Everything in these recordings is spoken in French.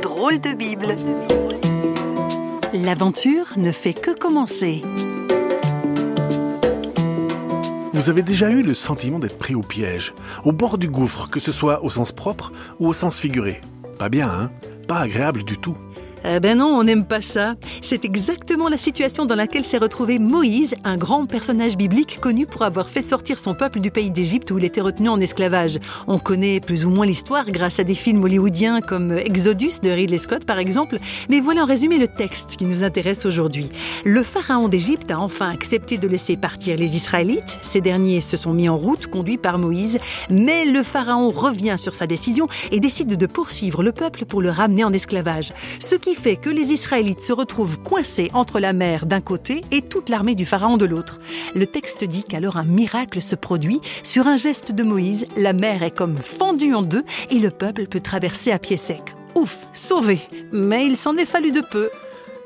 Drôle de Bible. L'aventure ne fait que commencer. Vous avez déjà eu le sentiment d'être pris au piège, au bord du gouffre, que ce soit au sens propre ou au sens figuré. Pas bien, hein? Pas agréable du tout. Eh ben non, on n'aime pas ça. C'est exactement la situation dans laquelle s'est retrouvé Moïse, un grand personnage biblique connu pour avoir fait sortir son peuple du pays d'Égypte où il était retenu en esclavage. On connaît plus ou moins l'histoire grâce à des films hollywoodiens comme Exodus de Ridley Scott par exemple, mais voilà en résumé le texte qui nous intéresse aujourd'hui. Le pharaon d'Égypte a enfin accepté de laisser partir les Israélites. Ces derniers se sont mis en route, conduits par Moïse, mais le pharaon revient sur sa décision et décide de poursuivre le peuple pour le ramener en esclavage. Ce qui fait que les Israélites se retrouvent coincés entre la mer d'un côté et toute l'armée du Pharaon de l'autre. Le texte dit qu'alors un miracle se produit. Sur un geste de Moïse, la mer est comme fendue en deux et le peuple peut traverser à pied sec. Ouf, sauvé Mais il s'en est fallu de peu.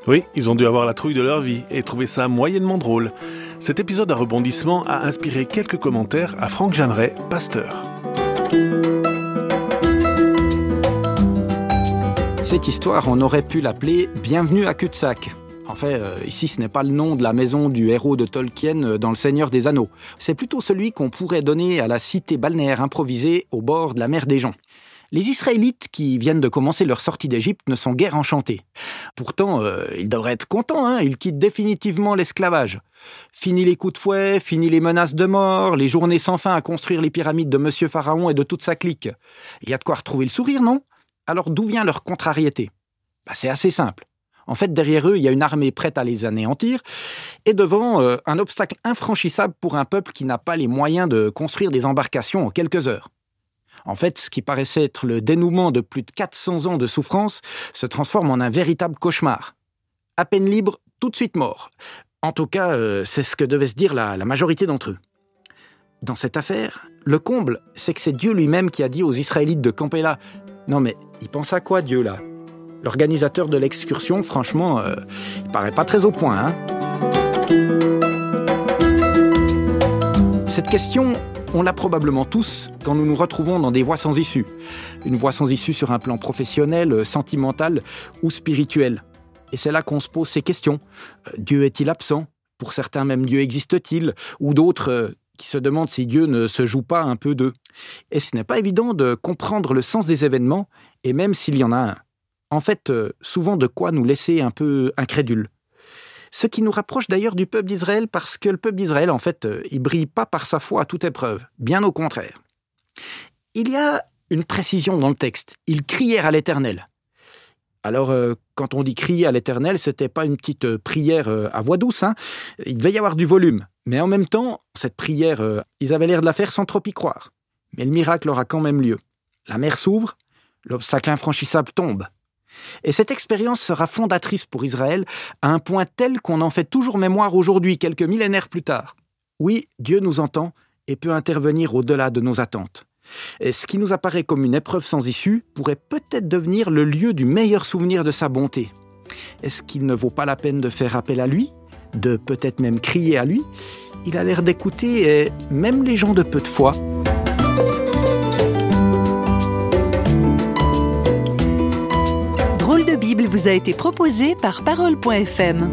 Oui, ils ont dû avoir la trouille de leur vie et trouver ça moyennement drôle. Cet épisode à rebondissement a inspiré quelques commentaires à Franck Jeanneret, pasteur. Cette histoire, on aurait pu l'appeler Bienvenue à Cul-de-sac. En fait, euh, ici, ce n'est pas le nom de la maison du héros de Tolkien euh, dans Le Seigneur des Anneaux. C'est plutôt celui qu'on pourrait donner à la cité balnéaire improvisée au bord de la mer des Joncs. Les Israélites qui viennent de commencer leur sortie d'Égypte ne sont guère enchantés. Pourtant, euh, ils devraient être contents, hein, ils quittent définitivement l'esclavage. Fini les coups de fouet, fini les menaces de mort, les journées sans fin à construire les pyramides de Monsieur Pharaon et de toute sa clique. Il y a de quoi retrouver le sourire, non? Alors d'où vient leur contrariété? Bah, C'est assez simple. En fait, derrière eux, il y a une armée prête à les anéantir, et devant, euh, un obstacle infranchissable pour un peuple qui n'a pas les moyens de construire des embarcations en quelques heures. En fait, ce qui paraissait être le dénouement de plus de 400 ans de souffrance se transforme en un véritable cauchemar. À peine libre, tout de suite mort. En tout cas, euh, c'est ce que devait se dire la, majorité d'entre eux. Dans cette affaire, le comble, c'est que c'est Dieu lui-même qui a dit aux Israélites de camper là, non mais, il pense à quoi Dieu là? L'organisateur de l'excursion, franchement, euh, il paraît pas très au point. Hein Cette question, on l'a probablement tous quand nous nous retrouvons dans des voies sans issue. Une voie sans issue sur un plan professionnel, sentimental ou spirituel. Et c'est là qu'on se pose ces questions. Euh, Dieu est-il absent? Pour certains même, Dieu existe-t-il? Ou d'autres, euh, qui se demandent si Dieu ne se joue pas un peu d'eux. Et ce n'est pas évident de comprendre le sens des événements, et même s'il y en a un. En fait, euh, souvent de quoi nous laisser un peu incrédules. Ce qui nous rapproche d'ailleurs du peuple d'Israël, parce que le peuple d'Israël, en fait, euh, il brille pas par sa foi à toute épreuve, bien au contraire. Il y a une précision dans le texte. Ils crièrent à l'Éternel. Alors, euh, quand on dit crier à l'Éternel, c'était pas une petite prière à voix douce. Hein. Il devait y avoir du volume. Mais en même temps, cette prière, euh, ils avaient l'air de la faire sans trop y croire. Mais le miracle aura quand même lieu. La mer s'ouvre, l'obstacle infranchissable tombe. Et cette expérience sera fondatrice pour Israël à un point tel qu'on en fait toujours mémoire aujourd'hui, quelques millénaires plus tard. Oui, Dieu nous entend et peut intervenir au-delà de nos attentes. Ce qui nous apparaît comme une épreuve sans issue pourrait peut-être devenir le lieu du meilleur souvenir de sa bonté. Est-ce qu'il ne vaut pas la peine de faire appel à lui de peut-être même crier à lui, il a l'air d'écouter même les gens de peu de foi. Drôle de Bible vous a été proposé par parole.fm.